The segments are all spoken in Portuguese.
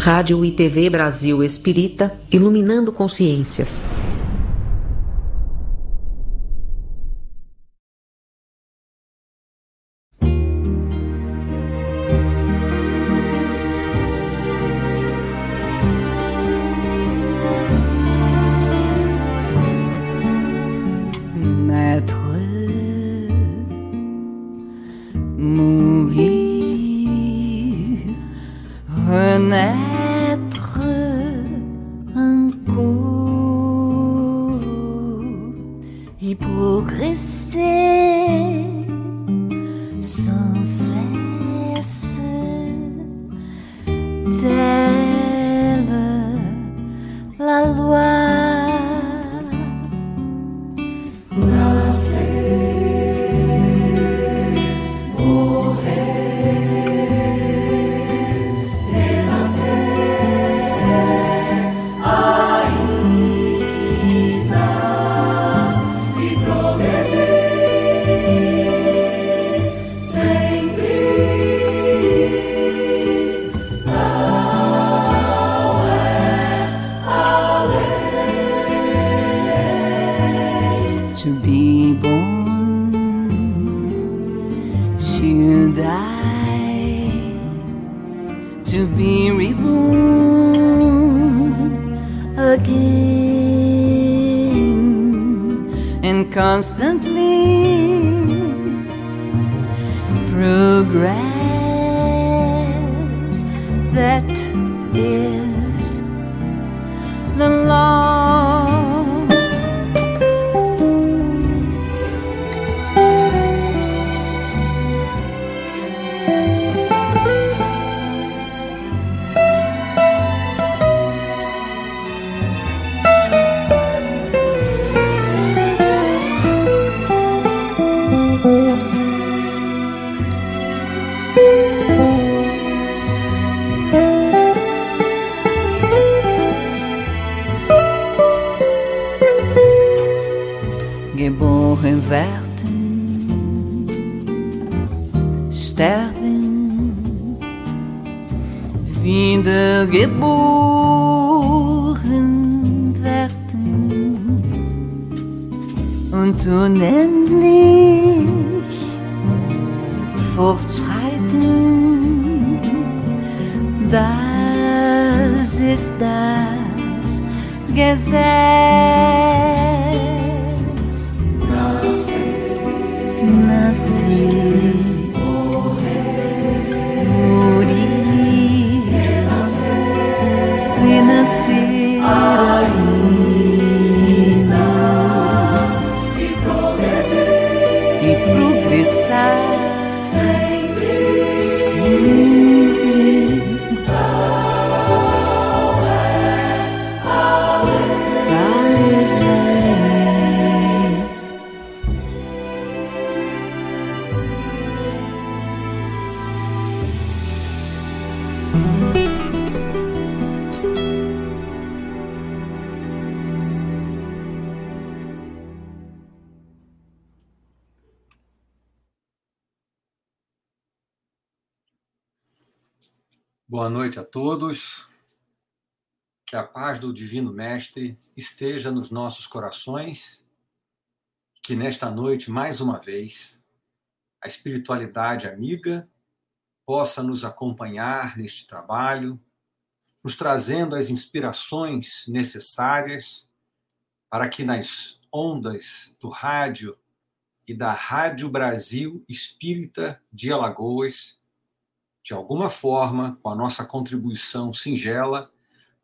Rádio e TV Brasil Espírita, iluminando consciências. constantly progress that Boa noite a todos. Que a paz do Divino Mestre esteja nos nossos corações. Que nesta noite, mais uma vez, a espiritualidade amiga possa nos acompanhar neste trabalho, nos trazendo as inspirações necessárias para que nas ondas do rádio e da Rádio Brasil Espírita de Alagoas de alguma forma, com a nossa contribuição singela,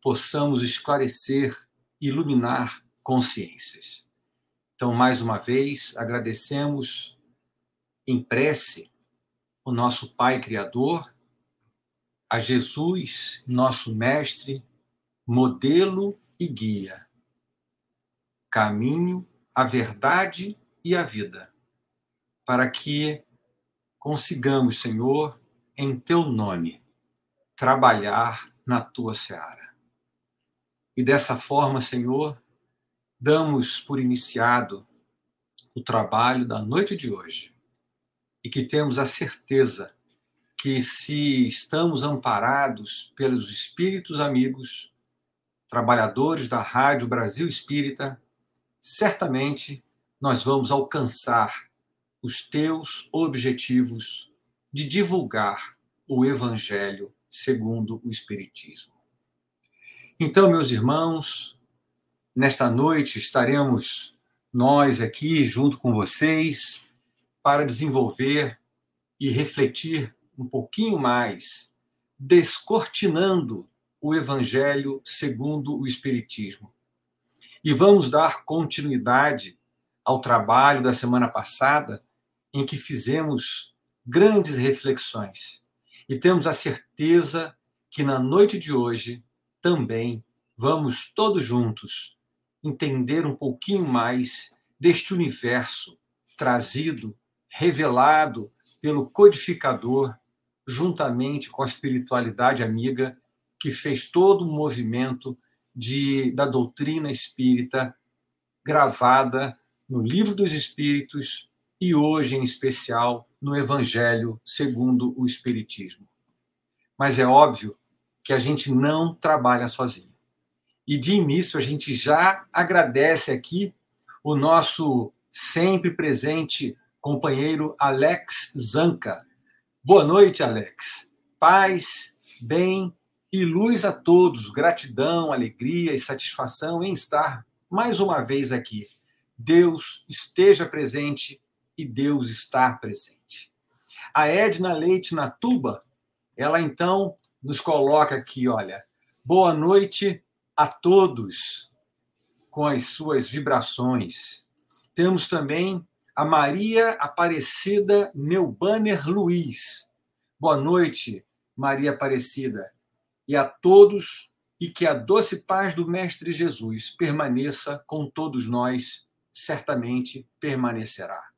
possamos esclarecer iluminar consciências. Então, mais uma vez, agradecemos em prece o nosso Pai Criador, a Jesus, nosso Mestre, modelo e guia, caminho, a verdade e a vida, para que consigamos, Senhor, em teu nome, trabalhar na tua seara. E dessa forma, Senhor, damos por iniciado o trabalho da noite de hoje e que temos a certeza que se estamos amparados pelos espíritos amigos, trabalhadores da Rádio Brasil Espírita, certamente nós vamos alcançar os teus objetivos de divulgar o Evangelho segundo o Espiritismo. Então, meus irmãos, nesta noite estaremos nós aqui junto com vocês para desenvolver e refletir um pouquinho mais, descortinando o Evangelho segundo o Espiritismo. E vamos dar continuidade ao trabalho da semana passada, em que fizemos grandes reflexões. E temos a certeza que na noite de hoje também vamos todos juntos entender um pouquinho mais deste universo trazido, revelado pelo codificador, juntamente com a espiritualidade amiga que fez todo o movimento de, da doutrina espírita gravada no Livro dos Espíritos e hoje, em especial, no Evangelho segundo o Espiritismo. Mas é óbvio que a gente não trabalha sozinho. E de início, a gente já agradece aqui o nosso sempre presente companheiro Alex Zanca. Boa noite, Alex. Paz, bem e luz a todos. Gratidão, alegria e satisfação em estar mais uma vez aqui. Deus esteja presente e Deus está presente. A Edna Leite Natuba, ela então nos coloca aqui, olha, boa noite a todos com as suas vibrações. Temos também a Maria Aparecida Neubanner Luiz. Boa noite, Maria Aparecida, e a todos, e que a doce paz do Mestre Jesus permaneça com todos nós, certamente permanecerá.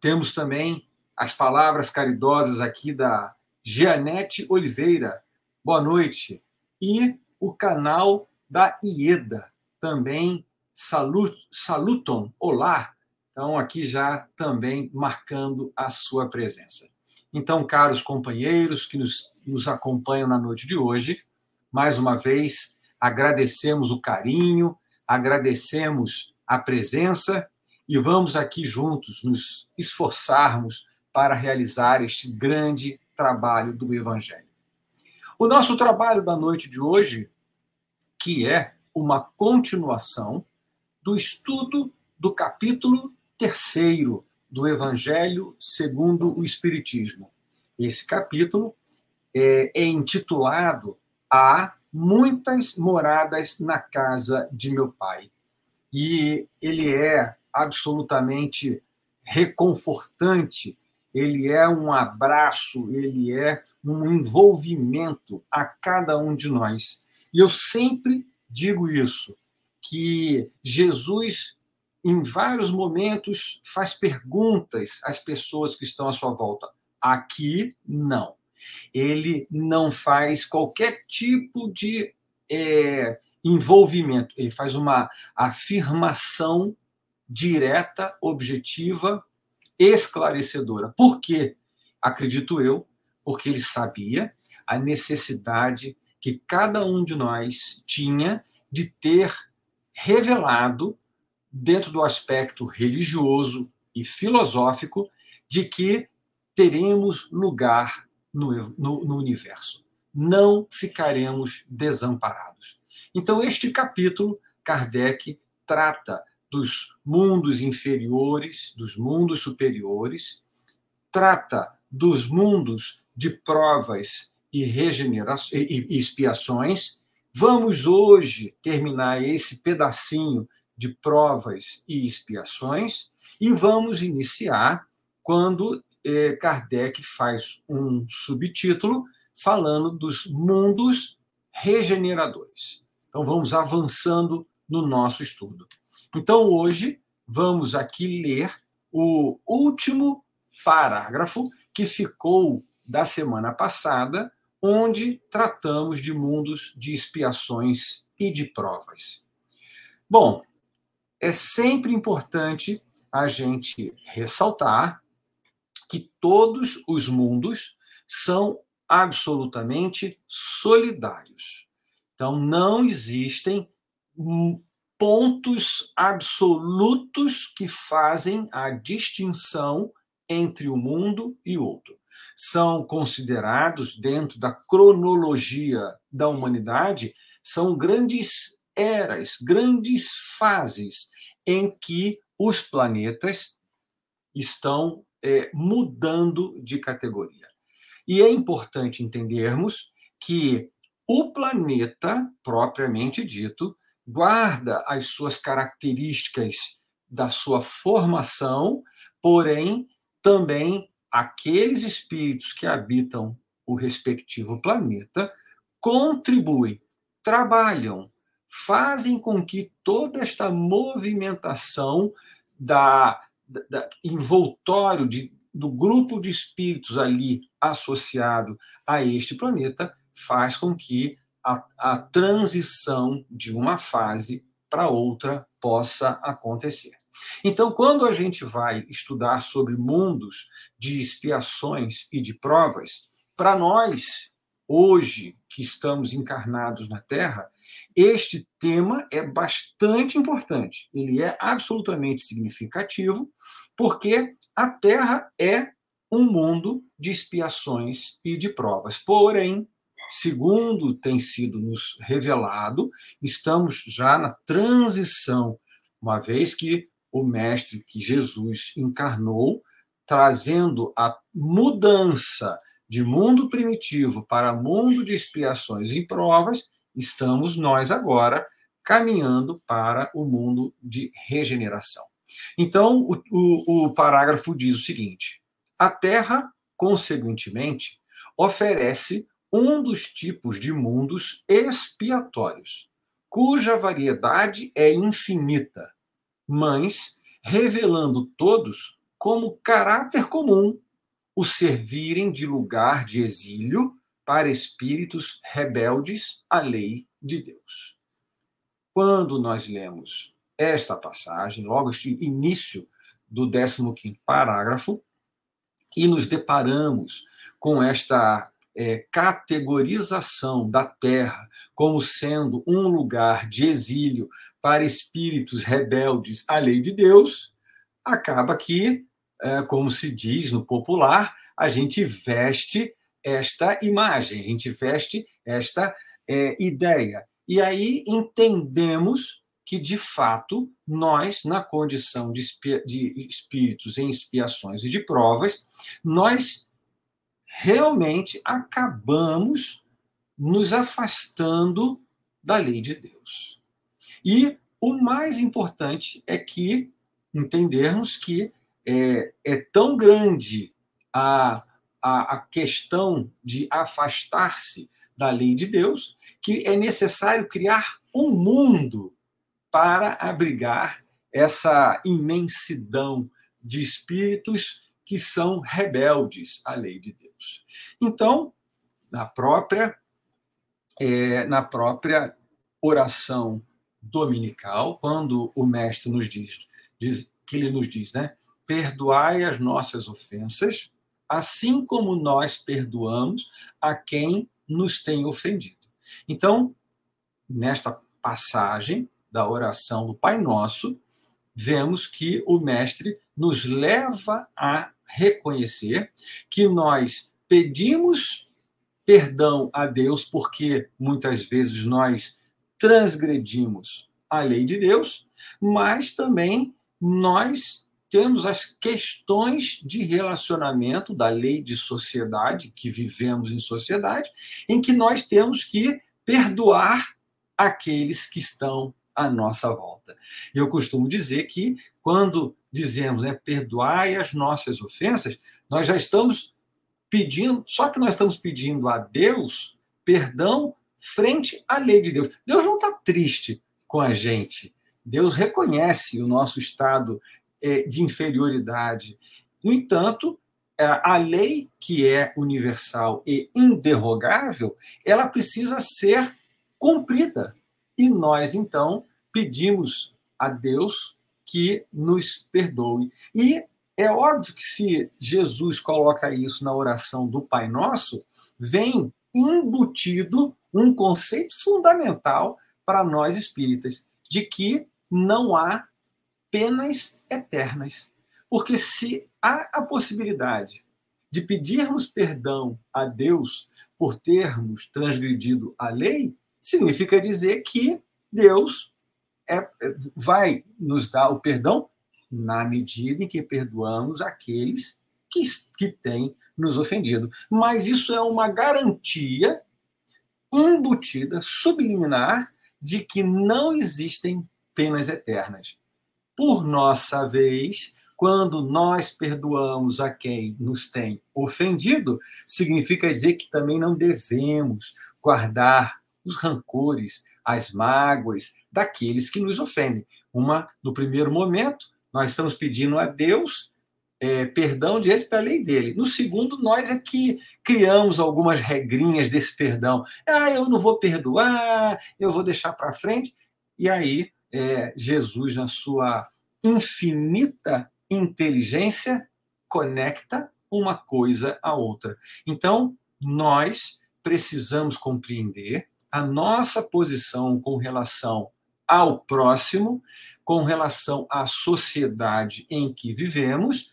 Temos também as palavras caridosas aqui da Jeanette Oliveira. Boa noite. E o canal da Ieda, também salut, salutam, olá. Então, aqui já também marcando a sua presença. Então, caros companheiros que nos, nos acompanham na noite de hoje, mais uma vez agradecemos o carinho, agradecemos a presença e vamos aqui juntos nos esforçarmos para realizar este grande trabalho do Evangelho. O nosso trabalho da noite de hoje, que é uma continuação do estudo do capítulo terceiro do Evangelho segundo o Espiritismo. Esse capítulo é, é intitulado Há muitas moradas na casa de meu pai. E ele é absolutamente reconfortante, ele é um abraço, ele é um envolvimento a cada um de nós. E eu sempre digo isso, que Jesus, em vários momentos, faz perguntas às pessoas que estão à sua volta. Aqui, não. Ele não faz qualquer tipo de é, envolvimento, ele faz uma afirmação direta, objetiva, esclarecedora. Por quê? Acredito eu, porque ele sabia a necessidade que cada um de nós tinha de ter revelado, dentro do aspecto religioso e filosófico, de que teremos lugar no, no, no universo. Não ficaremos desamparados. Então, este capítulo, Kardec trata dos mundos inferiores, dos mundos superiores, trata dos mundos de provas e, regenerações, e expiações. Vamos hoje terminar esse pedacinho de provas e expiações e vamos iniciar quando eh, Kardec faz um subtítulo falando dos mundos regeneradores. Então vamos avançando no nosso estudo. Então, hoje, vamos aqui ler o último parágrafo que ficou da semana passada, onde tratamos de mundos de expiações e de provas. Bom, é sempre importante a gente ressaltar que todos os mundos são absolutamente solidários. Então, não existem pontos absolutos que fazem a distinção entre o mundo e outro. São considerados, dentro da cronologia da humanidade, são grandes eras, grandes fases em que os planetas estão é, mudando de categoria. E é importante entendermos que o planeta, propriamente dito, guarda as suas características da sua formação, porém, também aqueles espíritos que habitam o respectivo planeta contribuem, trabalham, fazem com que toda esta movimentação da, da, envoltório de, do grupo de espíritos ali associado a este planeta faz com que a, a transição de uma fase para outra possa acontecer. Então, quando a gente vai estudar sobre mundos de expiações e de provas, para nós, hoje que estamos encarnados na Terra, este tema é bastante importante. Ele é absolutamente significativo, porque a Terra é um mundo de expiações e de provas. Porém, Segundo tem sido nos revelado, estamos já na transição, uma vez que o Mestre, que Jesus encarnou, trazendo a mudança de mundo primitivo para mundo de expiações e provas, estamos nós agora caminhando para o mundo de regeneração. Então, o, o, o parágrafo diz o seguinte: a Terra, consequentemente, oferece um dos tipos de mundos expiatórios, cuja variedade é infinita, mas revelando todos como caráter comum o servirem de lugar de exílio para espíritos rebeldes à lei de Deus. Quando nós lemos esta passagem, logo este início do 15 parágrafo, e nos deparamos com esta é, categorização da Terra como sendo um lugar de exílio para espíritos rebeldes à lei de Deus, acaba que, é, como se diz no popular, a gente veste esta imagem, a gente veste esta é, ideia. E aí entendemos que, de fato, nós, na condição de, de espíritos em expiações e de provas, nós realmente acabamos nos afastando da lei de Deus. E o mais importante é que entendermos que é, é tão grande a, a, a questão de afastar-se da lei de Deus que é necessário criar um mundo para abrigar essa imensidão de espíritos que são rebeldes à lei de Deus. Então, na própria é, na própria oração dominical, quando o mestre nos diz, diz que ele nos diz, né? Perdoai as nossas ofensas, assim como nós perdoamos a quem nos tem ofendido. Então, nesta passagem da oração do Pai Nosso, vemos que o mestre nos leva a reconhecer que nós pedimos perdão a Deus porque muitas vezes nós transgredimos a lei de Deus, mas também nós temos as questões de relacionamento da lei de sociedade, que vivemos em sociedade, em que nós temos que perdoar aqueles que estão à nossa volta. Eu costumo dizer que quando dizemos, né, perdoai as nossas ofensas, nós já estamos pedindo, só que nós estamos pedindo a Deus perdão frente à lei de Deus. Deus não está triste com a gente. Deus reconhece o nosso estado é, de inferioridade. No entanto, a lei que é universal e inderrogável, ela precisa ser cumprida. E nós, então, pedimos a Deus que nos perdoe. E é óbvio que se Jesus coloca isso na oração do Pai Nosso, vem embutido um conceito fundamental para nós espíritas, de que não há penas eternas. Porque se há a possibilidade de pedirmos perdão a Deus por termos transgredido a lei, significa dizer que Deus é, vai nos dar o perdão na medida em que perdoamos aqueles que, que têm nos ofendido. Mas isso é uma garantia embutida, subliminar, de que não existem penas eternas. Por nossa vez, quando nós perdoamos a quem nos tem ofendido, significa dizer que também não devemos guardar os rancores, as mágoas daqueles que nos ofendem. Uma, no primeiro momento, nós estamos pedindo a Deus é, perdão diante da lei dele. No segundo, nós é que criamos algumas regrinhas desse perdão. Ah, eu não vou perdoar, eu vou deixar para frente. E aí, é, Jesus, na sua infinita inteligência, conecta uma coisa à outra. Então, nós precisamos compreender a nossa posição com relação ao próximo, com relação à sociedade em que vivemos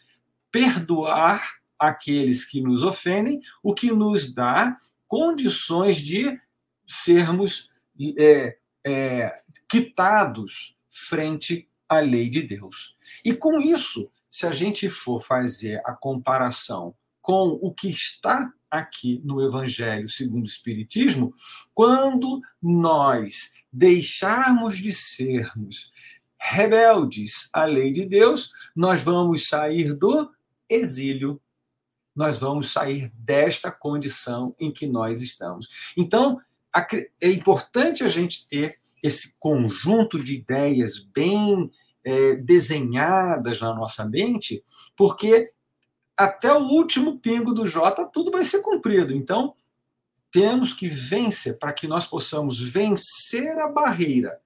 perdoar aqueles que nos ofendem, o que nos dá condições de sermos é, é, quitados frente à lei de Deus. E com isso, se a gente for fazer a comparação com o que está aqui no Evangelho segundo o Espiritismo, quando nós deixarmos de sermos rebeldes à lei de Deus, nós vamos sair do exílio. Nós vamos sair desta condição em que nós estamos. Então, é importante a gente ter esse conjunto de ideias bem é, desenhadas na nossa mente, porque até o último pingo do J tudo vai ser cumprido. Então, temos que vencer para que nós possamos vencer a barreira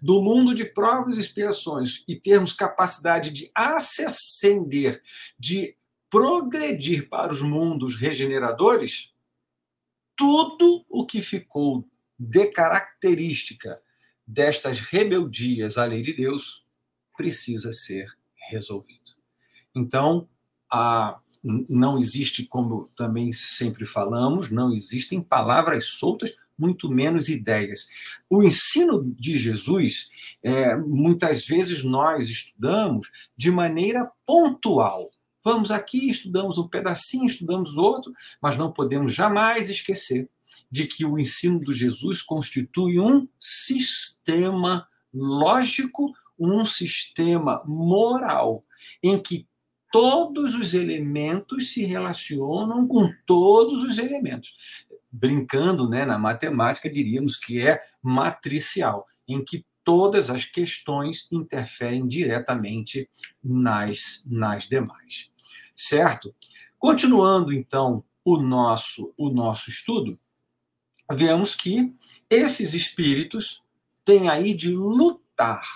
do mundo de provas e expiações e termos capacidade de ascender, de progredir para os mundos regeneradores, tudo o que ficou de característica destas rebeldias à lei de Deus precisa ser resolvido. Então, a, não existe, como também sempre falamos, não existem palavras soltas muito menos ideias. O ensino de Jesus, é, muitas vezes nós estudamos de maneira pontual. Vamos aqui, estudamos um pedacinho, estudamos outro, mas não podemos jamais esquecer de que o ensino de Jesus constitui um sistema lógico, um sistema moral, em que todos os elementos se relacionam com todos os elementos brincando né, na matemática, diríamos que é matricial, em que todas as questões interferem diretamente nas, nas demais. Certo? Continuando, então, o nosso, o nosso estudo, vemos que esses espíritos têm aí de lutar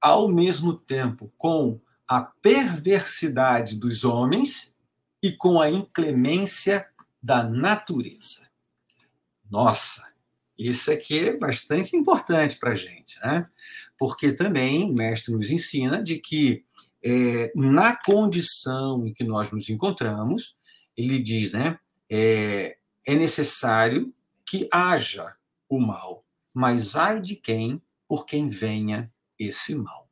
ao mesmo tempo com a perversidade dos homens e com a inclemência da natureza. Nossa, isso aqui é bastante importante para a gente, né? Porque também o mestre nos ensina de que é, na condição em que nós nos encontramos, ele diz, né? É, é necessário que haja o mal, mas ai de quem por quem venha esse mal,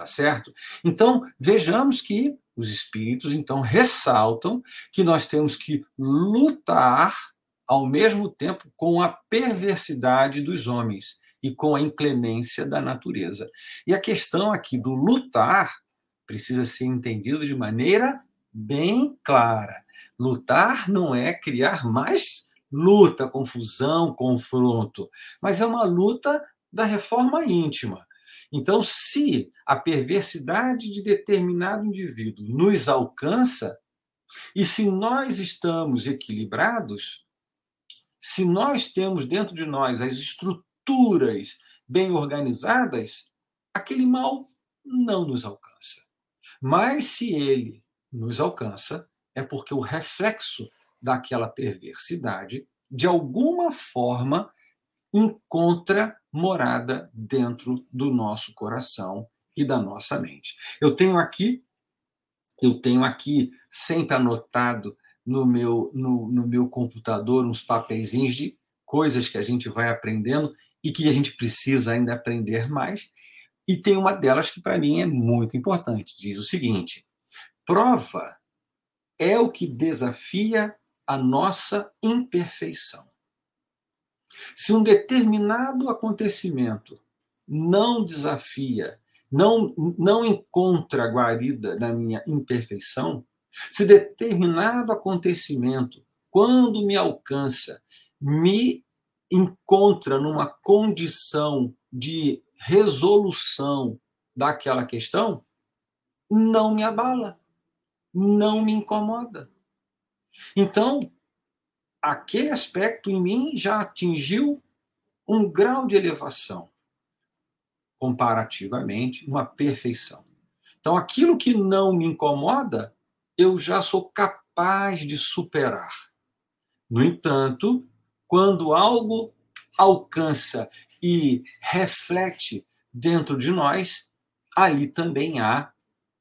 tá certo? Então vejamos que os espíritos então ressaltam que nós temos que lutar ao mesmo tempo com a perversidade dos homens e com a inclemência da natureza. E a questão aqui do lutar precisa ser entendido de maneira bem clara. Lutar não é criar mais luta, confusão, confronto, mas é uma luta da reforma íntima. Então, se a perversidade de determinado indivíduo nos alcança, e se nós estamos equilibrados, se nós temos dentro de nós as estruturas bem organizadas, aquele mal não nos alcança. Mas se ele nos alcança, é porque o reflexo daquela perversidade, de alguma forma, encontra morada dentro do nosso coração e da nossa mente. Eu tenho aqui, eu tenho aqui sempre anotado no meu no, no meu computador uns papeizinhos de coisas que a gente vai aprendendo e que a gente precisa ainda aprender mais. E tem uma delas que para mim é muito importante. Diz o seguinte: prova é o que desafia a nossa imperfeição. Se um determinado acontecimento não desafia, não, não encontra guarida na minha imperfeição, se determinado acontecimento, quando me alcança, me encontra numa condição de resolução daquela questão, não me abala, não me incomoda. Então, aquele aspecto em mim já atingiu um grau de elevação, comparativamente, uma perfeição. Então, aquilo que não me incomoda, eu já sou capaz de superar. No entanto, quando algo alcança e reflete dentro de nós, ali também há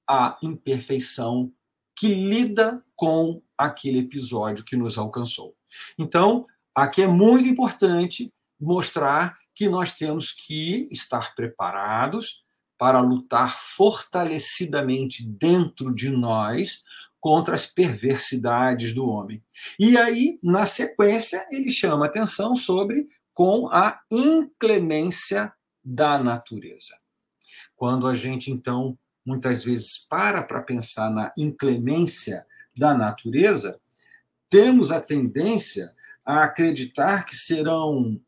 a imperfeição que lida com aquele episódio que nos alcançou. Então, aqui é muito importante mostrar que nós temos que estar preparados para lutar fortalecidamente dentro de nós contra as perversidades do homem. E aí, na sequência, ele chama atenção sobre com a inclemência da natureza. Quando a gente, então, muitas vezes para para pensar na inclemência da natureza, temos a tendência a acreditar que serão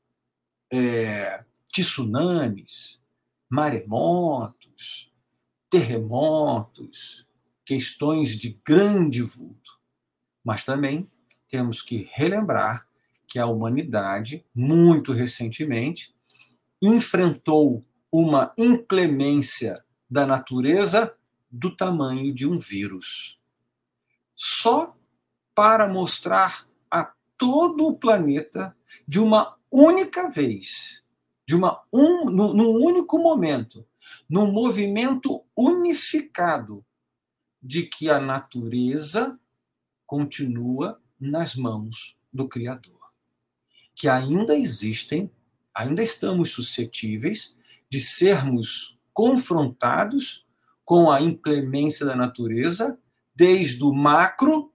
é, tsunamis, maremotos, terremotos, questões de grande vulto. Mas também temos que relembrar que a humanidade, muito recentemente, enfrentou uma inclemência da natureza do tamanho de um vírus. Só para mostrar a todo o planeta de uma única vez, de uma um, num único momento, num movimento unificado de que a natureza continua nas mãos do Criador. Que ainda existem, ainda estamos suscetíveis de sermos confrontados com a inclemência da natureza, desde o macro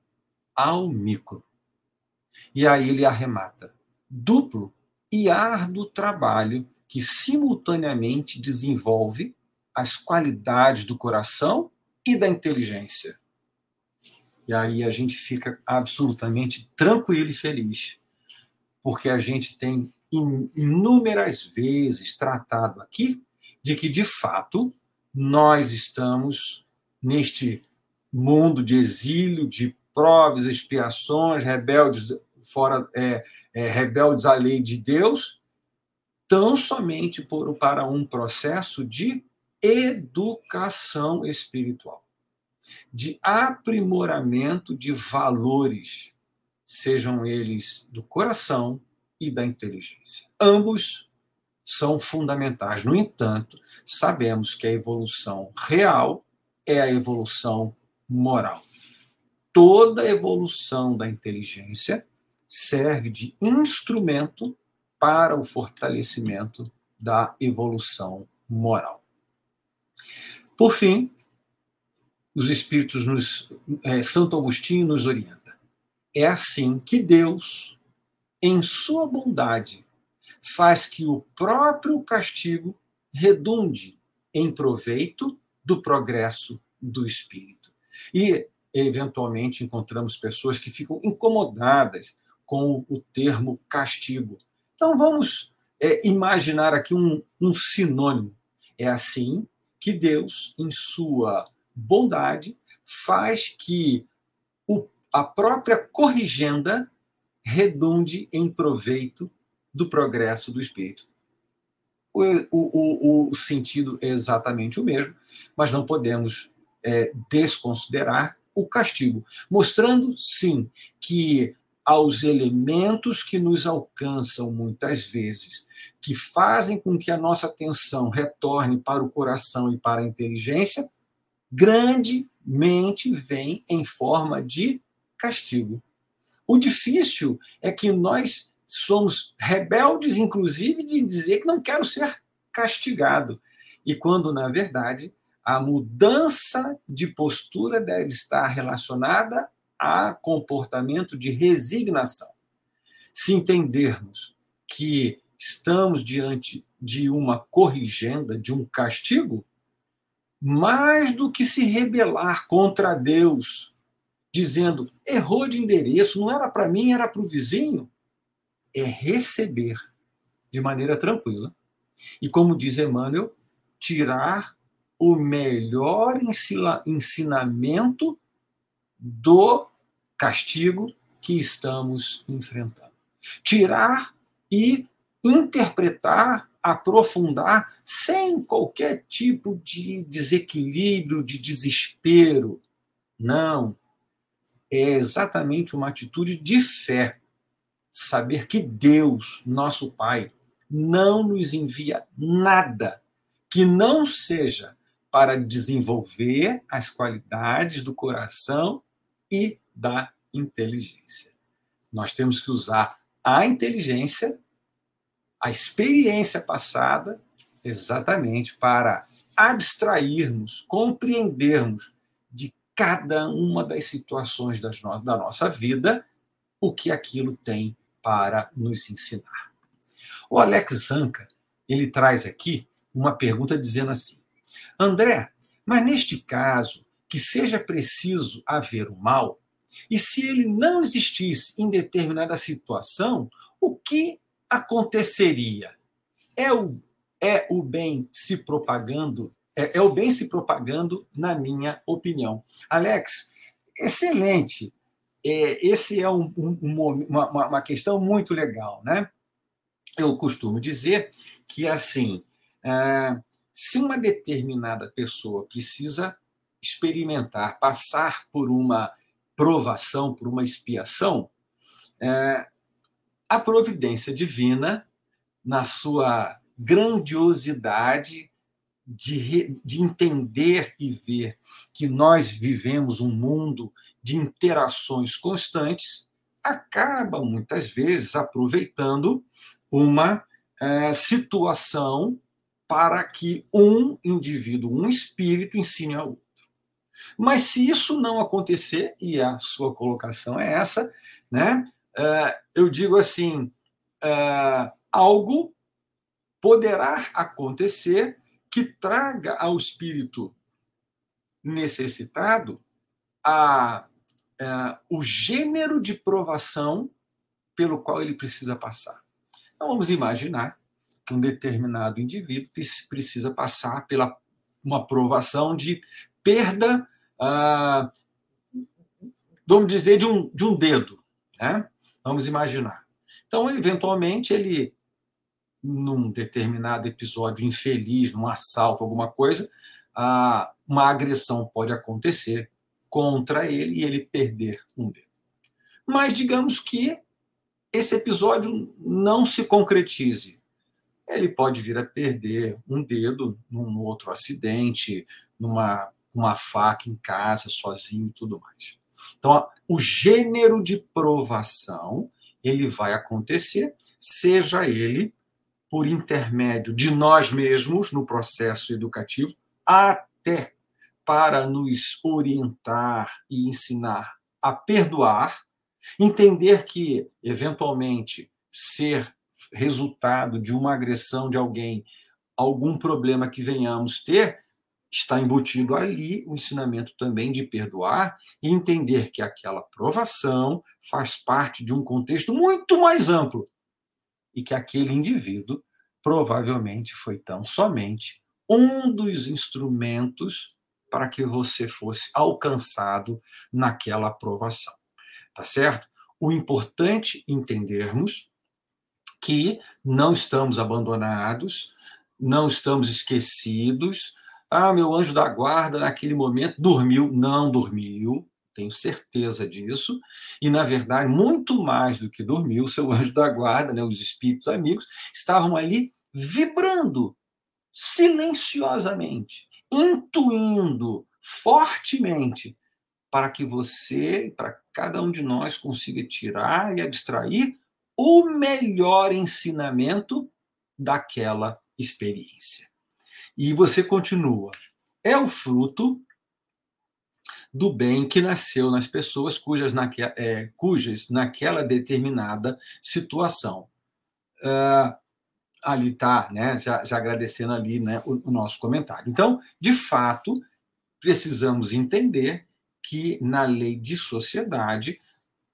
ao micro. E aí ele arremata: duplo e árduo trabalho que simultaneamente desenvolve as qualidades do coração e da inteligência. E aí a gente fica absolutamente tranquilo e feliz, porque a gente tem inúmeras vezes tratado aqui de que, de fato, nós estamos neste mundo de exílio, de provas, expiações, rebeldes fora é, é, rebeldes à lei de Deus, tão somente por, para um processo de educação espiritual, de aprimoramento de valores, sejam eles do coração e da inteligência. Ambos são fundamentais. No entanto, sabemos que a evolução real é a evolução moral. Toda evolução da inteligência serve de instrumento para o fortalecimento da evolução moral. Por fim, os Espíritos nos. É, Santo Agostinho nos orienta. É assim que Deus, em sua bondade, faz que o próprio castigo redunde em proveito do progresso do espírito. E, eventualmente, encontramos pessoas que ficam incomodadas com o termo castigo. Então, vamos é, imaginar aqui um, um sinônimo. É assim que Deus, em sua bondade, faz que o, a própria corrigenda redunde em proveito do progresso do espírito. O, o, o, sentido é exatamente o mesmo, mas não podemos é, desconsiderar o castigo, mostrando, sim, que aos elementos que nos alcançam muitas vezes, que fazem com que a nossa atenção retorne para o coração e para a inteligência, grandemente vem em forma de castigo. O difícil é que nós somos rebeldes, inclusive, de dizer que não quero ser castigado. E quando, na verdade, a mudança de postura deve estar relacionada a comportamento de resignação. Se entendermos que estamos diante de uma corrigenda, de um castigo, mais do que se rebelar contra Deus, dizendo errou de endereço, não era para mim, era para o vizinho, é receber de maneira tranquila. E como diz Emmanuel, tirar o melhor ensinamento do castigo que estamos enfrentando. Tirar e interpretar, aprofundar, sem qualquer tipo de desequilíbrio, de desespero. Não. É exatamente uma atitude de fé. Saber que Deus, nosso Pai, não nos envia nada que não seja para desenvolver as qualidades do coração e da inteligência. Nós temos que usar a inteligência, a experiência passada, exatamente para abstrairmos, compreendermos de cada uma das situações das no da nossa vida o que aquilo tem para nos ensinar. O Alex Zanca, ele traz aqui uma pergunta dizendo assim: André, mas neste caso, que seja preciso haver o mal, e se ele não existisse em determinada situação, o que aconteceria? É o, é o bem se propagando? É, é o bem se propagando, na minha opinião. Alex, excelente. É, esse é um, um, uma, uma questão muito legal, né? Eu costumo dizer que assim é, se uma determinada pessoa precisa experimentar, passar por uma provação, por uma expiação, é, a providência divina, na sua grandiosidade de, de entender e ver que nós vivemos um mundo de interações constantes, acaba muitas vezes aproveitando uma é, situação para que um indivíduo, um espírito, ensine ao outro. Mas se isso não acontecer, e a sua colocação é essa, né? Uh, eu digo assim: uh, algo poderá acontecer que traga ao espírito necessitado a, uh, o gênero de provação pelo qual ele precisa passar. Então vamos imaginar um determinado indivíduo precisa passar pela uma provação de perda, ah, vamos dizer, de um, de um dedo. Né? Vamos imaginar. Então, eventualmente, ele, num determinado episódio infeliz, num assalto, alguma coisa, ah, uma agressão pode acontecer contra ele e ele perder um dedo. Mas digamos que esse episódio não se concretize ele pode vir a perder um dedo num outro acidente, numa uma faca em casa, sozinho e tudo mais. Então, o gênero de provação ele vai acontecer, seja ele por intermédio de nós mesmos no processo educativo, até para nos orientar e ensinar a perdoar, entender que, eventualmente, ser resultado de uma agressão de alguém, algum problema que venhamos ter, está embutido ali o ensinamento também de perdoar e entender que aquela provação faz parte de um contexto muito mais amplo e que aquele indivíduo provavelmente foi tão somente um dos instrumentos para que você fosse alcançado naquela aprovação. Tá certo? O importante entendermos que não estamos abandonados, não estamos esquecidos, Ah, meu anjo da guarda, naquele momento, dormiu. Não dormiu, tenho certeza disso. E, na verdade, muito mais do que dormiu, seu anjo da guarda, né, os espíritos amigos, estavam ali vibrando silenciosamente, intuindo fortemente para que você, para cada um de nós, consiga tirar e abstrair o melhor ensinamento daquela experiência. E você continua. É o fruto do bem que nasceu nas pessoas cujas, naque, é, cujas naquela determinada situação. Uh, ali está, né, já, já, agradecendo ali né, o, o nosso comentário. Então, de fato, precisamos entender que na lei de sociedade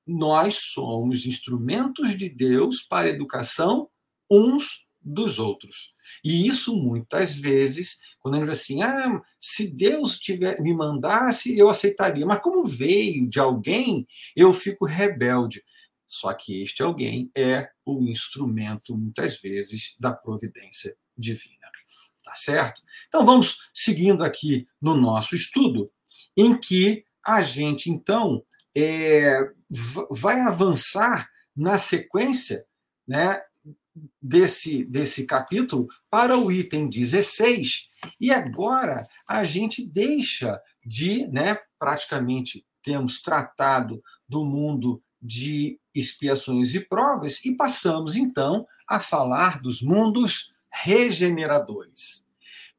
nós somos instrumentos de Deus para a educação uns dos outros. E isso muitas vezes, quando gente diz assim, ah, se Deus tiver, me mandasse, eu aceitaria. Mas como veio de alguém, eu fico rebelde. Só que este alguém é o instrumento, muitas vezes, da providência divina. Tá certo? Então vamos seguindo aqui no nosso estudo, em que a gente, então, é, vai avançar na sequência né, desse, desse capítulo para o item 16. E agora a gente deixa de, né, praticamente temos tratado do mundo de expiações e provas e passamos então a falar dos mundos regeneradores.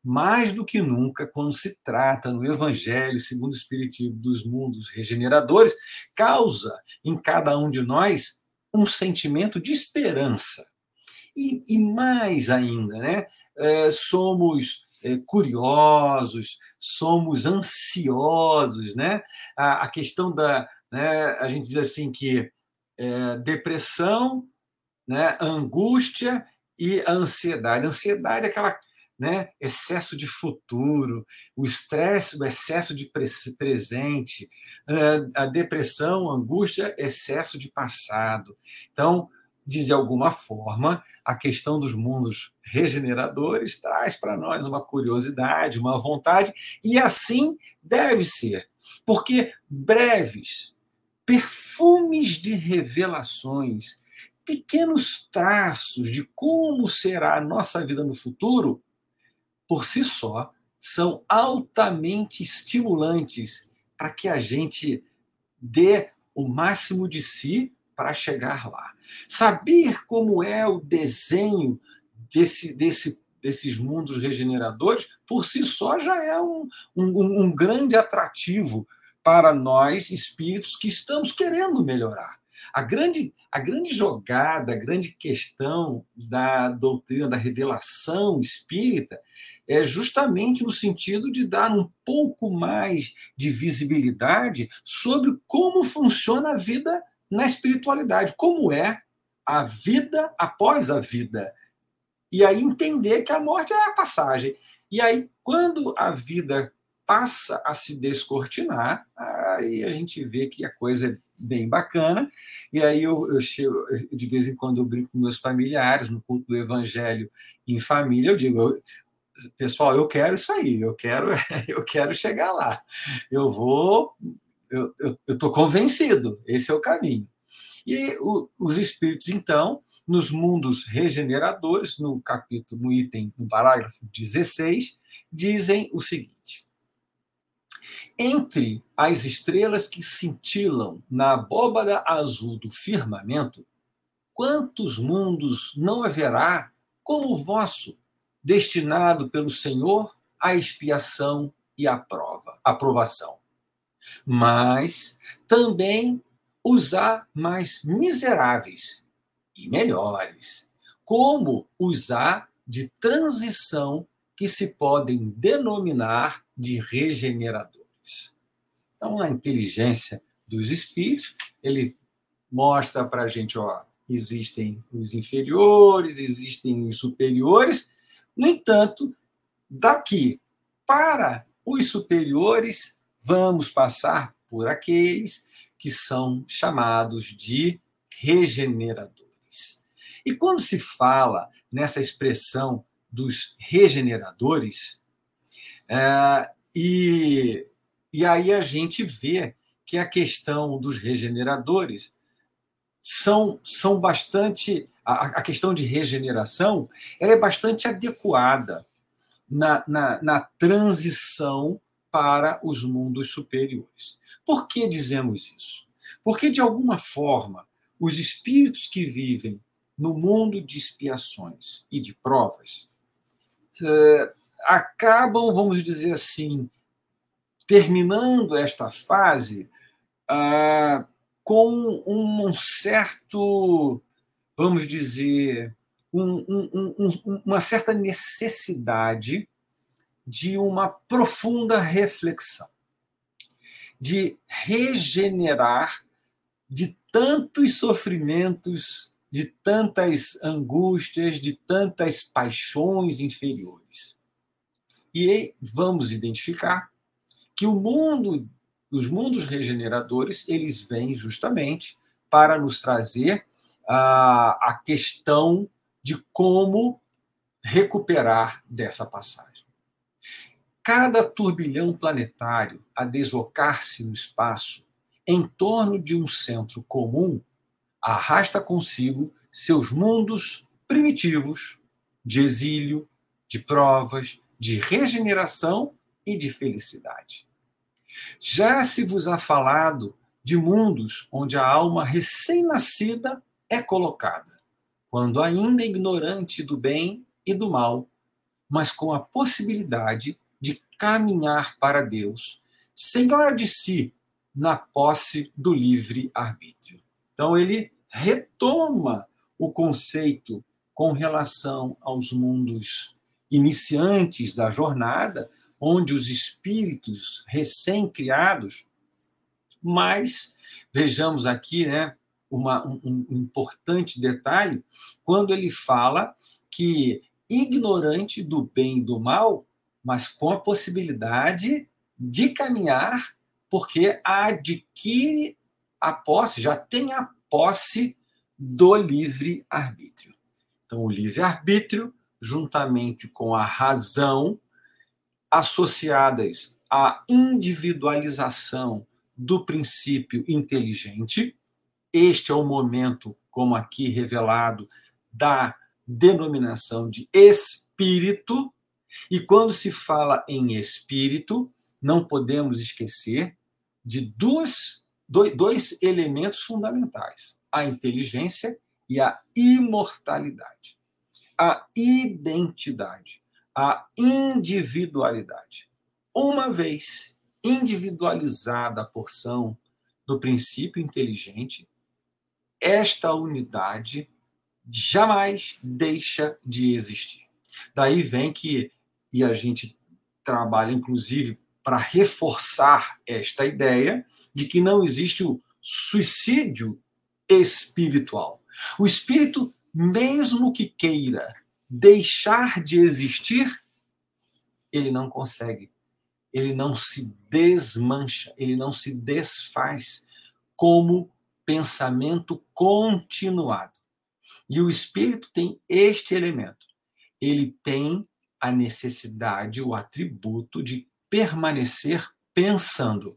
Mais do que nunca, quando se trata no Evangelho segundo o Espiritismo dos mundos regeneradores, causa em cada um de nós um sentimento de esperança e, e mais ainda, né? É, somos é, curiosos, somos ansiosos, né? A, a, questão da, né, a gente diz assim que é, depressão, né, angústia e a ansiedade. A ansiedade é aquela né, excesso de futuro, o estresse, o excesso de presente, a depressão, a angústia, excesso de passado. Então, de alguma forma, a questão dos mundos regeneradores traz para nós uma curiosidade, uma vontade, e assim deve ser, porque breves perfumes de revelações, pequenos traços de como será a nossa vida no futuro, por si só, são altamente estimulantes para que a gente dê o máximo de si para chegar lá. Saber como é o desenho desse, desse, desses mundos regeneradores, por si só, já é um, um, um grande atrativo para nós, espíritos, que estamos querendo melhorar. A grande, a grande jogada, a grande questão da doutrina da revelação espírita é justamente no sentido de dar um pouco mais de visibilidade sobre como funciona a vida na espiritualidade, como é a vida após a vida. E aí entender que a morte é a passagem. E aí, quando a vida passa a se descortinar, aí a gente vê que a coisa é bem bacana. E aí eu, eu chego, de vez em quando eu brinco com meus familiares no culto do evangelho em família, eu digo, pessoal, eu quero isso aí, eu quero, eu quero chegar lá. Eu vou eu estou convencido, esse é o caminho. E o, os espíritos, então, nos mundos regeneradores, no capítulo, no item, no parágrafo 16, dizem o seguinte: Entre as estrelas que cintilam na abóbada azul do firmamento, quantos mundos não haverá como o vosso, destinado pelo Senhor à expiação e à prova, aprovação? mas também usar mais miseráveis e melhores, como usar de transição que se podem denominar de regeneradores. Então, a inteligência dos espíritos, ele mostra para a gente, ó, existem os inferiores, existem os superiores. No entanto, daqui para os superiores vamos passar por aqueles que são chamados de regeneradores. E quando se fala nessa expressão dos regeneradores, É, e, e aí a gente vê que a questão dos regeneradores são, são bastante. A, a questão de regeneração ela é bastante adequada na, na, na transição para os mundos superiores. Por que dizemos isso? Porque, de alguma forma, os espíritos que vivem no mundo de expiações e de provas eh, acabam, vamos dizer assim, terminando esta fase ah, com um certo, vamos dizer, um, um, um, uma certa necessidade de uma profunda reflexão, de regenerar de tantos sofrimentos, de tantas angústias, de tantas paixões inferiores. E vamos identificar que o mundo, os mundos regeneradores, eles vêm justamente para nos trazer a, a questão de como recuperar dessa passagem. Cada turbilhão planetário a deslocar-se no espaço em torno de um centro comum arrasta consigo seus mundos primitivos de exílio, de provas, de regeneração e de felicidade. Já se vos há falado de mundos onde a alma recém-nascida é colocada, quando ainda ignorante do bem e do mal, mas com a possibilidade de caminhar para Deus, senhora de si, na posse do livre arbítrio. Então ele retoma o conceito com relação aos mundos iniciantes da jornada, onde os espíritos recém-criados, mas vejamos aqui, né, uma, um, um importante detalhe, quando ele fala que ignorante do bem e do mal, mas com a possibilidade de caminhar, porque adquire a posse, já tem a posse do livre-arbítrio. Então, o livre-arbítrio, juntamente com a razão, associadas à individualização do princípio inteligente. Este é o momento, como aqui revelado, da denominação de espírito. E quando se fala em espírito, não podemos esquecer de duas, dois elementos fundamentais: a inteligência e a imortalidade, a identidade a individualidade. Uma vez individualizada a porção do princípio inteligente, esta unidade jamais deixa de existir. Daí vem que, e a gente trabalha inclusive para reforçar esta ideia de que não existe o suicídio espiritual. O espírito, mesmo que queira deixar de existir, ele não consegue. Ele não se desmancha, ele não se desfaz como pensamento continuado. E o espírito tem este elemento. Ele tem a necessidade, o atributo de permanecer pensando.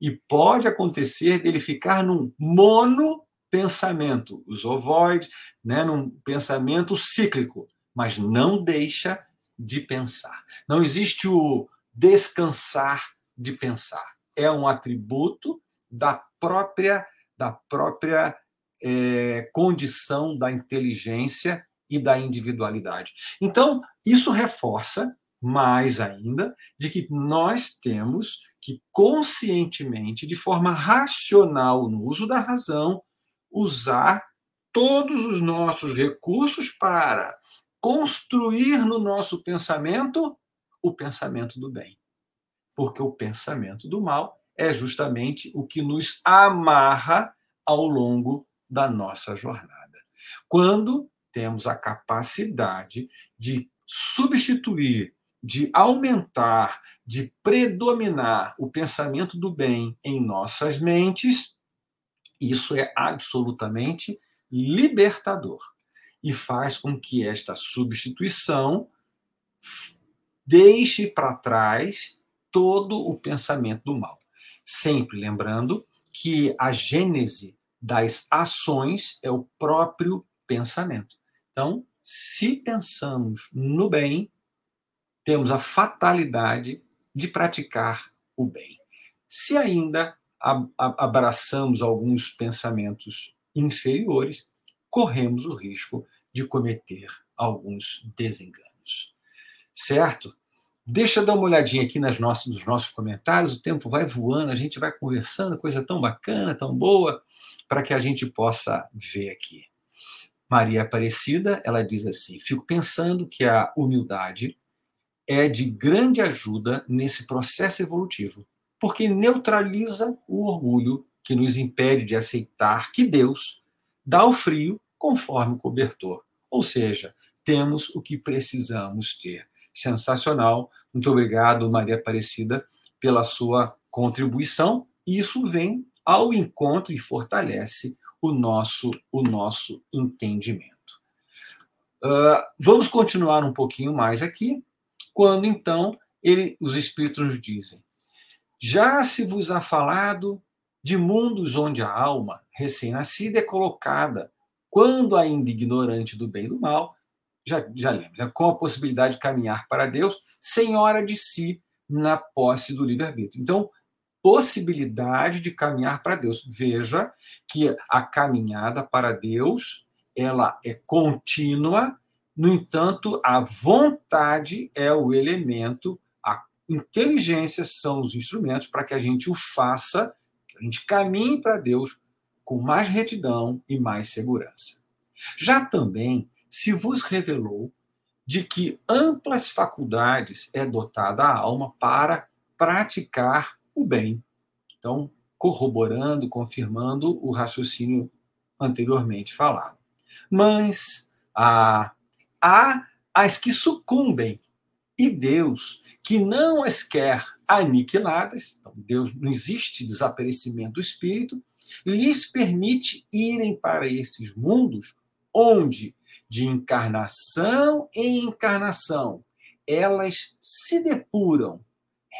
E pode acontecer dele ficar num mono pensamento, os ovoides, né, num pensamento cíclico mas não deixa de pensar. Não existe o descansar de pensar. É um atributo da própria da própria é, condição da inteligência e da individualidade. Então, isso reforça mais ainda de que nós temos que conscientemente, de forma racional, no uso da razão, usar todos os nossos recursos para construir no nosso pensamento o pensamento do bem. Porque o pensamento do mal é justamente o que nos amarra ao longo da nossa jornada. Quando temos a capacidade de substituir, de aumentar, de predominar o pensamento do bem em nossas mentes, isso é absolutamente libertador e faz com que esta substituição deixe para trás todo o pensamento do mal. Sempre lembrando que a gênese das ações é o próprio pensamento. Então, se pensamos no bem, temos a fatalidade de praticar o bem. Se ainda abraçamos alguns pensamentos inferiores, corremos o risco de cometer alguns desenganos. Certo? Deixa eu dar uma olhadinha aqui nas nossas, nos nossos comentários, o tempo vai voando, a gente vai conversando, coisa tão bacana, tão boa, para que a gente possa ver aqui. Maria Aparecida, ela diz assim: fico pensando que a humildade é de grande ajuda nesse processo evolutivo, porque neutraliza o orgulho que nos impede de aceitar que Deus dá o frio conforme o cobertor. Ou seja, temos o que precisamos ter sensacional. Muito obrigado, Maria Aparecida, pela sua contribuição. Isso vem ao encontro e fortalece o nosso, o nosso entendimento. Uh, vamos continuar um pouquinho mais aqui, quando então ele, os Espíritos nos dizem: Já se vos ha falado de mundos onde a alma recém-nascida é colocada, quando ainda ignorante do bem e do mal, já, já lembro, né? com a possibilidade de caminhar para Deus, senhora de si na posse do livre-arbítrio. Então, possibilidade de caminhar para Deus. Veja que a caminhada para Deus, ela é contínua, no entanto, a vontade é o elemento, a inteligência são os instrumentos para que a gente o faça, que a gente caminhe para Deus com mais retidão e mais segurança. Já também se vos revelou de que amplas faculdades é dotada a alma para praticar o bem. Então, corroborando, confirmando o raciocínio anteriormente falado. Mas há, há as que sucumbem e Deus, que não as quer aniquiladas, então Deus não existe desaparecimento do espírito, lhes permite irem para esses mundos onde de encarnação em encarnação, elas se depuram,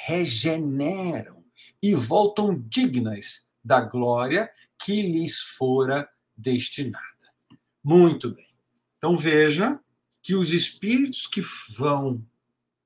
regeneram e voltam dignas da glória que lhes fora destinada. Muito bem. Então veja que os espíritos que vão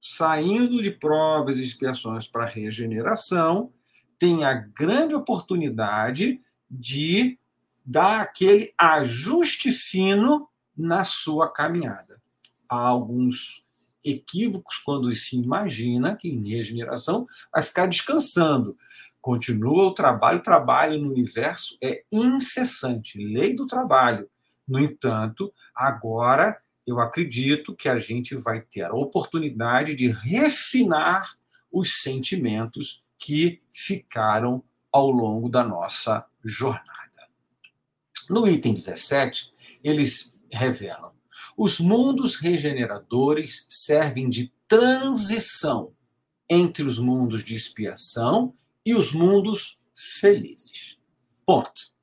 saindo de provas e expiações para regeneração têm a grande oportunidade de dar aquele ajuste fino na sua caminhada. Há alguns equívocos quando se imagina que em regeneração vai ficar descansando. Continua o trabalho, o trabalho no universo é incessante, lei do trabalho. No entanto, agora eu acredito que a gente vai ter a oportunidade de refinar os sentimentos que ficaram ao longo da nossa jornada. No item 17, eles revelam. Os mundos regeneradores servem de transição entre os mundos de expiação e os mundos felizes. Ponto.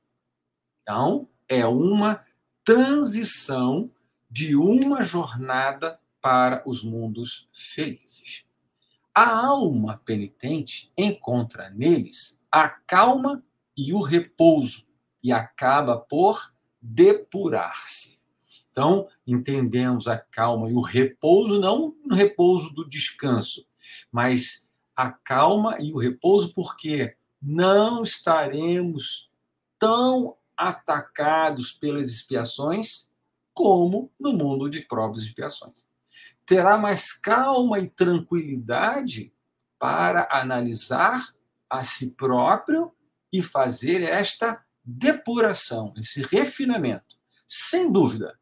Então, é uma transição de uma jornada para os mundos felizes. A alma penitente encontra neles a calma e o repouso e acaba por depurar-se. Então, entendemos a calma e o repouso, não o repouso do descanso, mas a calma e o repouso, porque não estaremos tão atacados pelas expiações como no mundo de provas e expiações. Terá mais calma e tranquilidade para analisar a si próprio e fazer esta depuração, esse refinamento. Sem dúvida,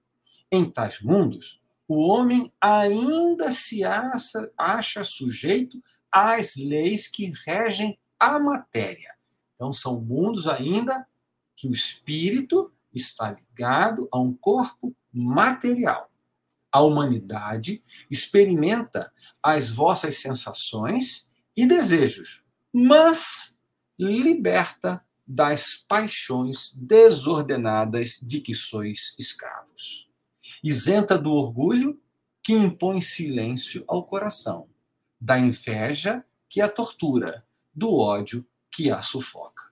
em tais mundos, o homem ainda se acha, acha sujeito às leis que regem a matéria. Então, são mundos ainda que o espírito está ligado a um corpo material. A humanidade experimenta as vossas sensações e desejos, mas liberta das paixões desordenadas de que sois escravos isenta do orgulho que impõe silêncio ao coração, da inveja que a tortura, do ódio que a sufoca.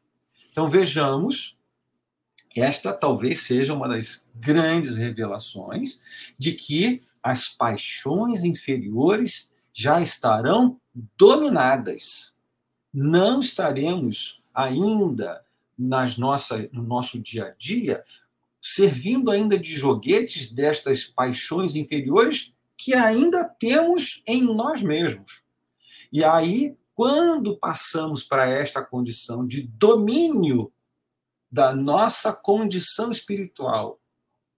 Então vejamos, esta talvez seja uma das grandes revelações de que as paixões inferiores já estarão dominadas. Não estaremos ainda nas nossa, no nosso dia a dia servindo ainda de joguetes destas paixões inferiores que ainda temos em nós mesmos. E aí, quando passamos para esta condição de domínio da nossa condição espiritual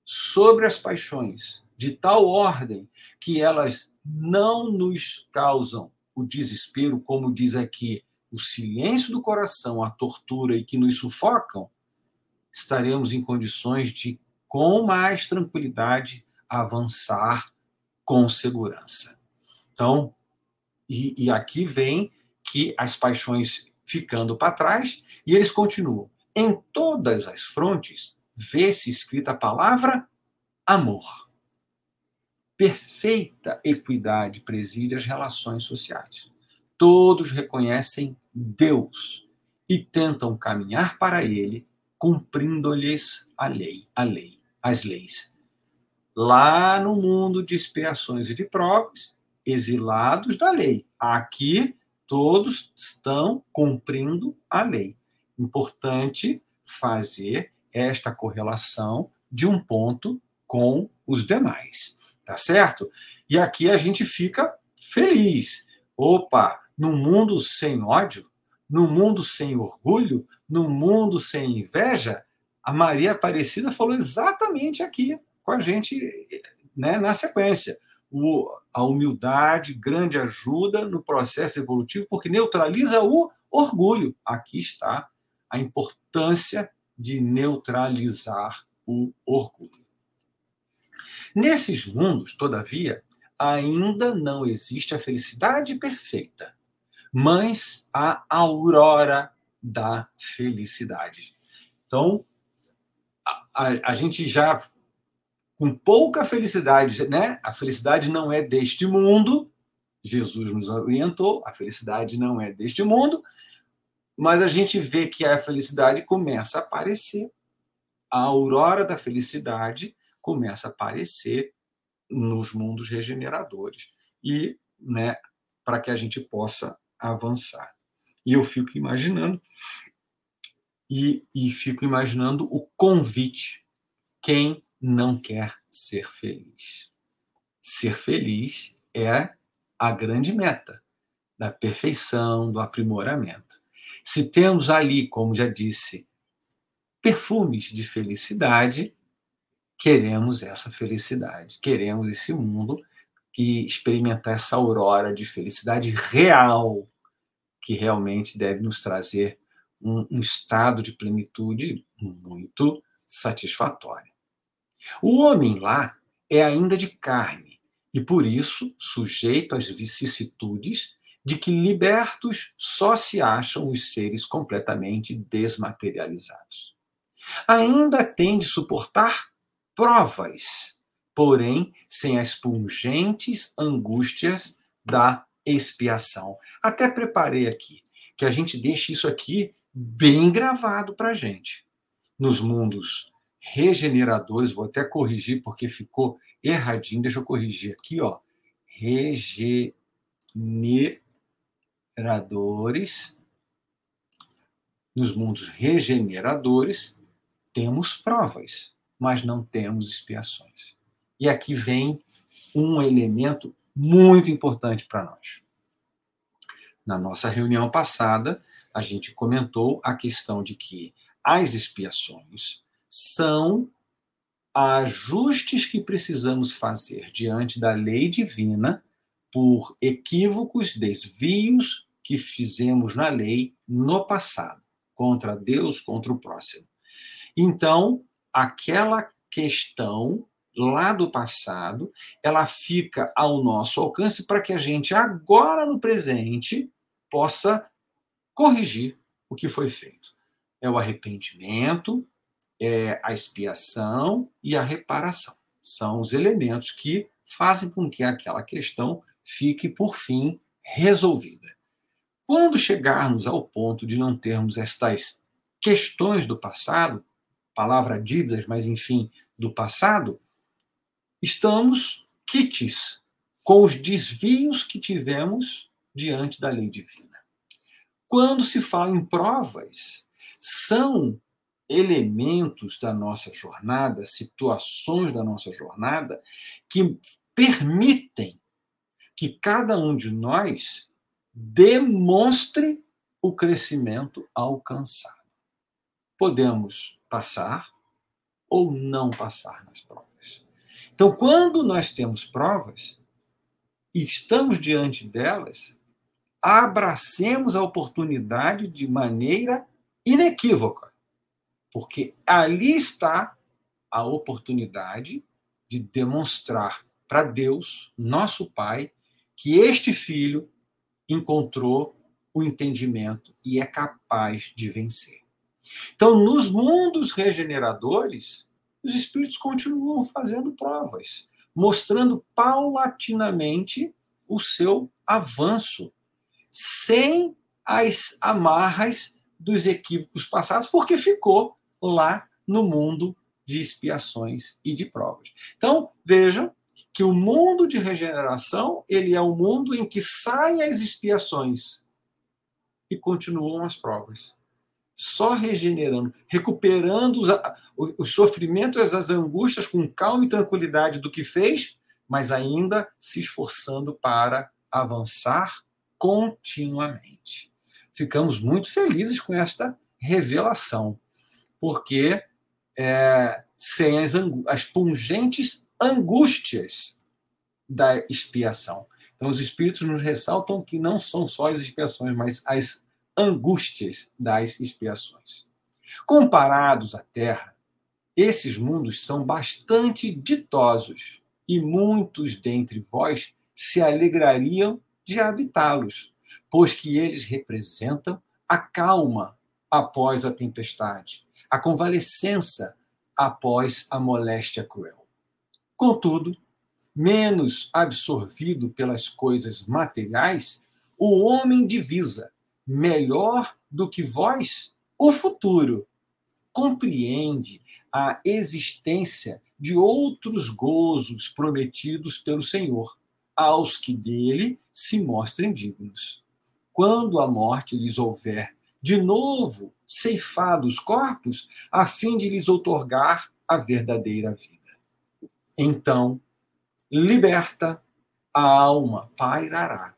sobre as paixões, de tal ordem que elas não nos causam o desespero, como diz aqui, o silêncio do coração, a tortura e que nos sufocam, estaremos em condições de, com mais tranquilidade, avançar com segurança. Então, e, e aqui vem que as paixões ficando para trás, e eles continuam. Em todas as frontes, vê-se escrita a palavra amor. Perfeita equidade preside as relações sociais. Todos reconhecem Deus e tentam caminhar para ele cumprindo-lhes a lei, a lei, as leis. Lá no mundo de expiações e de provas, exilados da lei. Aqui todos estão cumprindo a lei. Importante fazer esta correlação de um ponto com os demais, tá certo? E aqui a gente fica feliz. Opa, num mundo sem ódio, num mundo sem orgulho, num mundo sem inveja, a Maria Aparecida falou exatamente aqui com a gente né, na sequência. O, a humildade, grande ajuda no processo evolutivo, porque neutraliza o orgulho. Aqui está a importância de neutralizar o orgulho. Nesses mundos, todavia, ainda não existe a felicidade perfeita, mas a aurora da felicidade. Então, a, a, a, gente já, com pouca felicidade, né? A felicidade não é deste mundo, Jesus nos orientou, a felicidade não é deste mundo, mas a gente vê que a felicidade começa a aparecer. A aurora da felicidade começa a aparecer nos mundos regeneradores. E, né, para que a gente possa avançar. E eu fico imaginando, e, e fico imaginando o convite. Quem não quer ser feliz? Ser feliz é a grande meta da perfeição, do aprimoramento. Se temos ali, como já disse, perfumes de felicidade, queremos essa felicidade, queremos esse mundo e experimentar essa aurora de felicidade real, que realmente deve nos trazer um, um estado de plenitude muito satisfatório. O homem lá é ainda de carne e, por isso, sujeito às vicissitudes de que libertos só se acham os seres completamente desmaterializados. Ainda tem de suportar provas, porém sem as pungentes angústias da expiação. Até preparei aqui, que a gente deixe isso aqui bem gravado para a gente. Nos mundos regeneradores, vou até corrigir porque ficou erradinho, deixa eu corrigir aqui, ó. Regeneradores. Nos mundos regeneradores, temos provas, mas não temos expiações. E aqui vem um elemento muito importante para nós. Na nossa reunião passada, a gente comentou a questão de que as expiações são ajustes que precisamos fazer diante da lei divina por equívocos, desvios que fizemos na lei no passado, contra Deus, contra o próximo. Então, aquela questão lá do passado, ela fica ao nosso alcance para que a gente agora no presente possa corrigir o que foi feito. É o arrependimento, é a expiação e a reparação. São os elementos que fazem com que aquela questão fique, por fim, resolvida. Quando chegarmos ao ponto de não termos estas questões do passado, palavra dívidas, mas enfim, do passado, estamos quites com os desvios que tivemos diante da lei divina. Quando se fala em provas, são elementos da nossa jornada, situações da nossa jornada, que permitem que cada um de nós demonstre o crescimento alcançado. Podemos passar ou não passar nas provas. Então, quando nós temos provas e estamos diante delas, abracemos a oportunidade de maneira inequívoca, porque ali está a oportunidade de demonstrar para Deus, nosso Pai, que este filho encontrou o entendimento e é capaz de vencer. Então, nos mundos regeneradores, os espíritos continuam fazendo provas, mostrando paulatinamente o seu avanço, sem as amarras dos equívocos passados, porque ficou lá no mundo de expiações e de provas. Então, vejam que o mundo de regeneração, ele é um mundo em que saem as expiações e continuam as provas. Só regenerando, recuperando os, os sofrimentos, as angústias com calma e tranquilidade do que fez, mas ainda se esforçando para avançar continuamente. Ficamos muito felizes com esta revelação, porque é, sem as, as pungentes angústias da expiação. Então, os espíritos nos ressaltam que não são só as expiações, mas as angústias das expiações. Comparados à Terra, esses mundos são bastante ditosos e muitos dentre vós se alegrariam de habitá-los, pois que eles representam a calma após a tempestade, a convalescença após a moléstia cruel. Contudo, menos absorvido pelas coisas materiais, o homem divisa, melhor do que vós, o futuro. Compreende a existência de outros gozos prometidos pelo Senhor, aos que dele se mostrem dignos. Quando a morte lhes houver de novo ceifado os corpos, a fim de lhes outorgar a verdadeira vida. Então, liberta, a alma pairará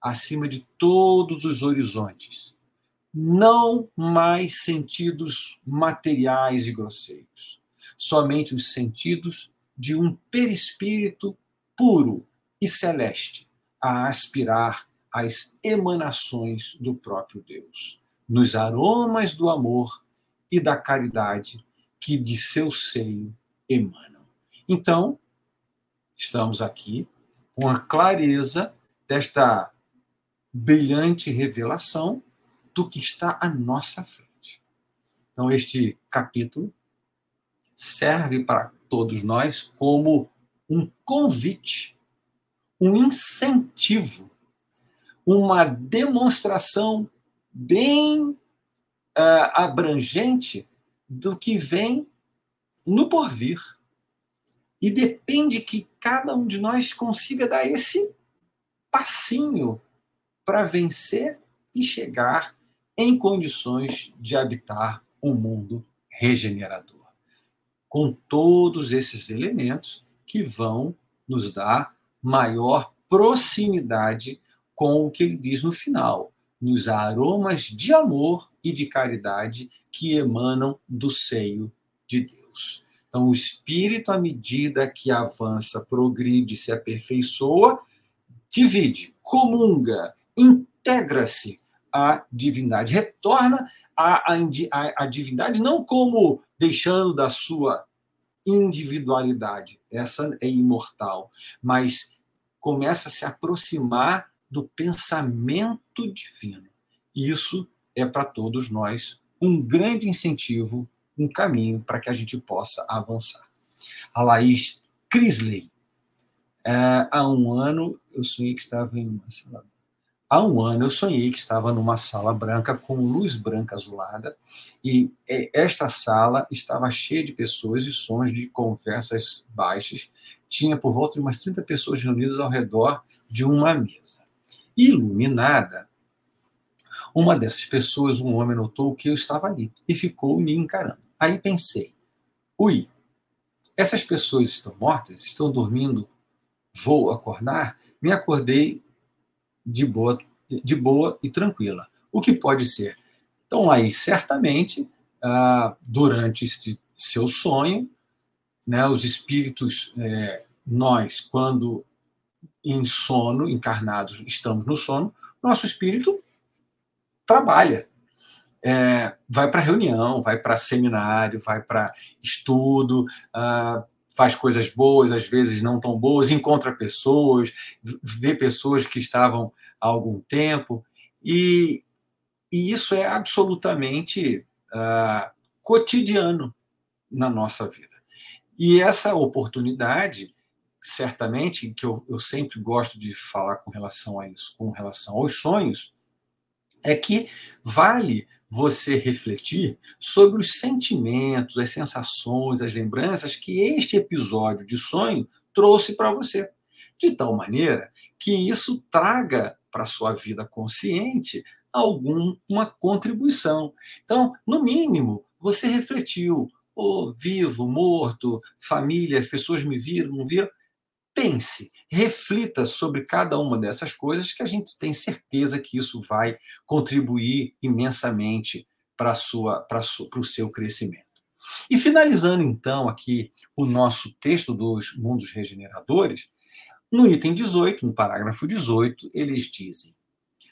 acima de todos os horizontes. Não mais sentidos materiais e grosseiros, somente os sentidos de um perispírito puro e celeste a aspirar às emanações do próprio Deus, nos aromas do amor e da caridade que de seu seio emanam. Então, estamos aqui com a clareza desta brilhante revelação do que está à nossa frente. Então, este capítulo serve para todos nós como um convite, um incentivo, uma demonstração bem uh, abrangente do que vem no porvir e depende que cada um de nós consiga dar esse passinho para vencer e chegar em condições de habitar um mundo regenerador. Com todos esses elementos que vão nos dar maior proximidade com o que ele diz no final, nos aromas de amor e de caridade que emanam do seio de Deus. Então, o espírito, à medida que avança, progride, se aperfeiçoa, divide, comunga, integra-se à divindade, retorna à, à, divindade não como deixando da sua individualidade, essa é imortal, mas começa a se aproximar do pensamento divino. Isso é para todos nós um grande incentivo um caminho para que a gente possa avançar. A Laís Crisley. É, há um ano eu sonhei que estava em uma há um ano eu sonhei que estava numa sala branca com luz branca azulada e esta sala estava cheia de pessoas e sons de conversas baixas. Tinha por volta de umas 30 pessoas reunidas ao redor de uma mesa. Iluminada, uma dessas pessoas, um homem, notou que eu estava ali e ficou me encarando. Aí pensei, ui, essas pessoas estão mortas, estão dormindo, vou acordar? Me acordei de boa, de boa e tranquila. O que pode ser? Então, aí, certamente, ah, durante este seu sonho, né, os espíritos, é, nós, quando em sono, encarnados, estamos no sono, nosso espírito trabalha. É, vai para reunião, vai para seminário, vai para estudo, ah, faz coisas boas, às vezes não tão boas, encontra pessoas, vê pessoas que estavam há algum tempo, e, e isso é absolutamente uh, cotidiano na nossa vida. E essa oportunidade, certamente, que eu, eu sempre gosto de falar com relação a isso, com relação aos sonhos, é que vale você refletir sobre os sentimentos, as sensações, as lembranças que este episódio de sonho trouxe para você. De tal maneira que isso traga para a sua vida consciente alguma contribuição. Então, no mínimo, você refletiu, oh, vivo, morto, família, as pessoas me viram, não viram. Pense, reflita sobre cada uma dessas coisas que a gente tem certeza que isso vai contribuir imensamente para o seu crescimento. E finalizando então aqui o nosso texto dos mundos regeneradores, no item 18, no parágrafo 18, eles dizem: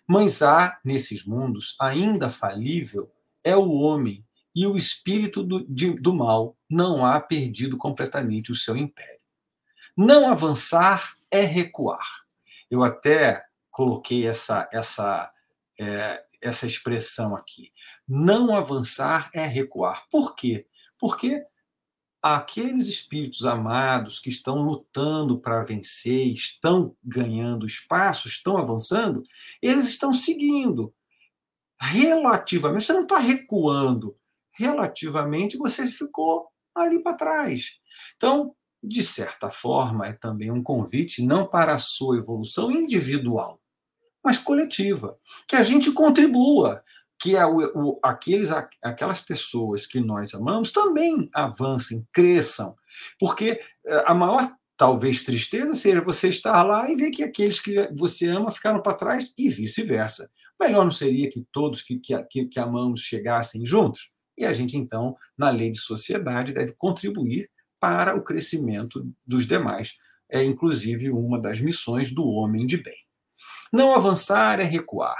Mas há nesses mundos ainda falível é o homem e o espírito do, de, do mal não há perdido completamente o seu império. Não avançar é recuar. Eu até coloquei essa, essa, é, essa expressão aqui. Não avançar é recuar. Por quê? Porque aqueles espíritos amados que estão lutando para vencer, estão ganhando espaço, estão avançando, eles estão seguindo. Relativamente, você não está recuando. Relativamente, você ficou ali para trás. Então, de certa forma, é também um convite não para a sua evolução individual, mas coletiva. Que a gente contribua, que a, o, aqueles, aquelas pessoas que nós amamos também avancem, cresçam. Porque eh, a maior, talvez, tristeza seja você estar lá e ver que aqueles que você ama ficaram para trás e vice-versa. Melhor não seria que todos que, que, que amamos chegassem juntos? E a gente, então, na lei de sociedade, deve contribuir para o crescimento dos demais. É, inclusive, uma das missões do homem de bem. Não avançar é recuar.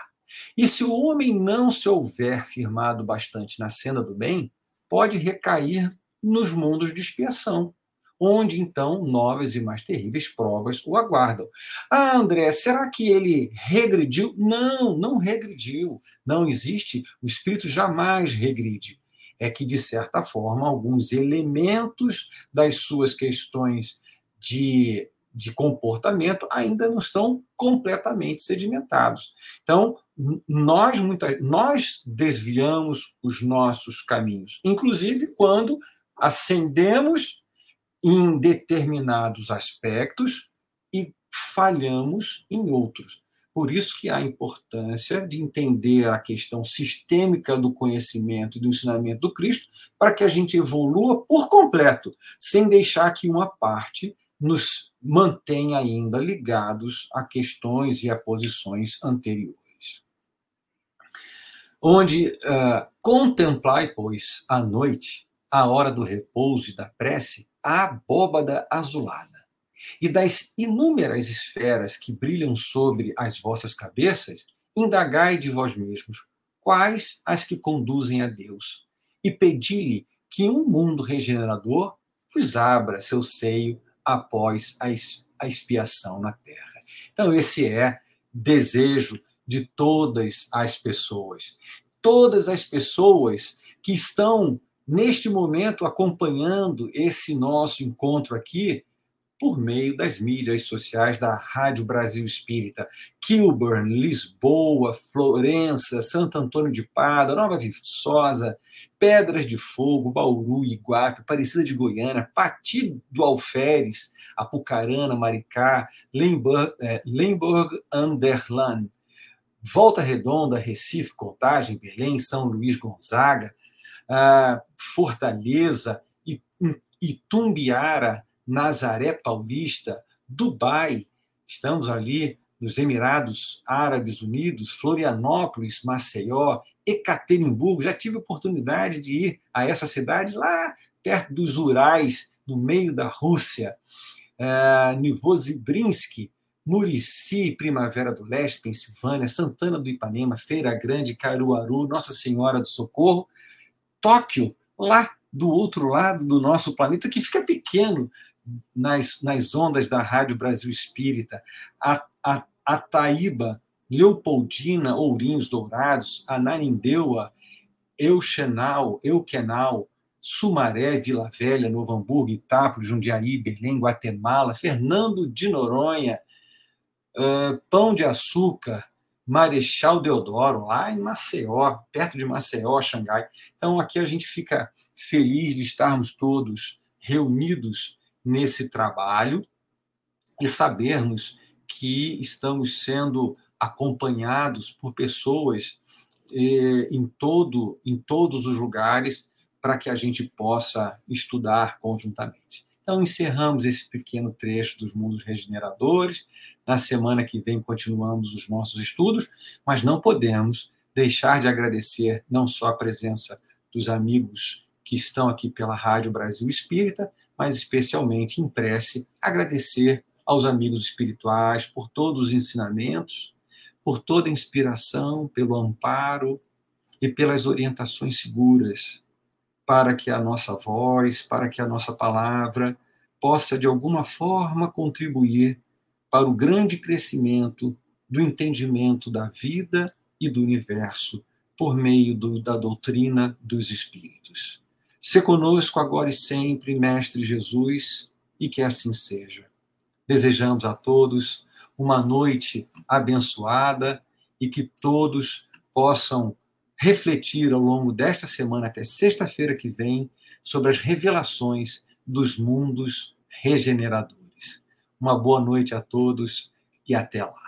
E se o homem não se houver firmado bastante na cena do bem, pode recair nos mundos de expiação, onde então novas e mais terríveis provas o aguardam. Ah, André, será que ele regrediu? Não, não regrediu. Não existe, o espírito jamais regride é que, de certa forma, alguns elementos das suas questões de, de comportamento ainda não estão completamente sedimentados. Então, nós, muita, nós desviamos os nossos caminhos, inclusive quando ascendemos em determinados aspectos e falhamos em outros. Por isso que há importância de entender a questão sistêmica do conhecimento e do ensinamento do Cristo, para que a gente evolua por completo, sem deixar que uma parte nos mantenha ainda ligados a questões e a posições anteriores. Onde uh, contemplai, pois, à noite, a hora do repouso e da prece, a abóbada azulada e das inúmeras esferas que brilham sobre as vossas cabeças, indagai de vós mesmos quais as que conduzem a Deus, e pedi-lhe que um mundo regenerador vos abra seu seio após a expiação na terra. Então, esse é desejo de todas as pessoas. Todas as pessoas que estão neste momento acompanhando esse nosso encontro aqui por meio das mídias sociais da Rádio Brasil Espírita. Kilburn, Lisboa, Florença, Santo Antônio de Pada, Nova Viçosa, Pedras de Fogo, Bauru, Iguape, Aparecida de Goiânia, Pati do Alferes, Apucarana, Maricá, é, Lemberg Underland, Volta Redonda, Recife, Contagem, Belém, São Luís Gonzaga, ah, Fortaleza, Itumbiara, Nazaré Paulista, Dubai, estamos ali nos Emirados Árabes Unidos, Florianópolis, Maceió, Ekaterimburgo. Já tive oportunidade de ir a essa cidade lá perto dos Urais, no meio da Rússia. Uh, Novosibirsk, Murici, Primavera do Leste, Pensilvânia, Santana do Ipanema, Feira Grande, Caruaru, Nossa Senhora do Socorro, Tóquio, lá do outro lado do nosso planeta, que fica pequeno nas, nas ondas da Rádio Brasil Espírita, a, a, Ataíba, Leopoldina, Ourinhos Dourados, Ananindeua, Euxenal, Euquenal, Sumaré, Vila Velha, Novo Hamburgo, Itápolis, Jundiaí, Belém, Guatemala, Fernando de Noronha, uh, Pão de Açúcar, Marechal Deodoro, lá em Maceió, perto de Maceió, Xangai. Então, aqui a gente fica feliz de estarmos todos reunidos nesse trabalho e sabermos que estamos sendo acompanhados por pessoas eh, em todo em todos os lugares para que a gente possa estudar conjuntamente. Então encerramos esse pequeno trecho dos mundos regeneradores. Na semana que vem continuamos os nossos estudos, mas não podemos deixar de agradecer não só a presença dos amigos que estão aqui pela Rádio Brasil Espírita, mas especialmente em prece, agradecer aos amigos espirituais por todos os ensinamentos, por toda a inspiração, pelo amparo e pelas orientações seguras, para que a nossa voz, para que a nossa palavra possa de alguma forma contribuir para o grande crescimento do entendimento da vida e do universo por meio do, da doutrina dos espíritos. Se conosco agora e sempre, Mestre Jesus, e que assim seja. Desejamos a todos uma noite abençoada e que todos possam refletir ao longo desta semana até sexta-feira que vem sobre as revelações dos mundos regeneradores. Uma boa noite a todos e até lá.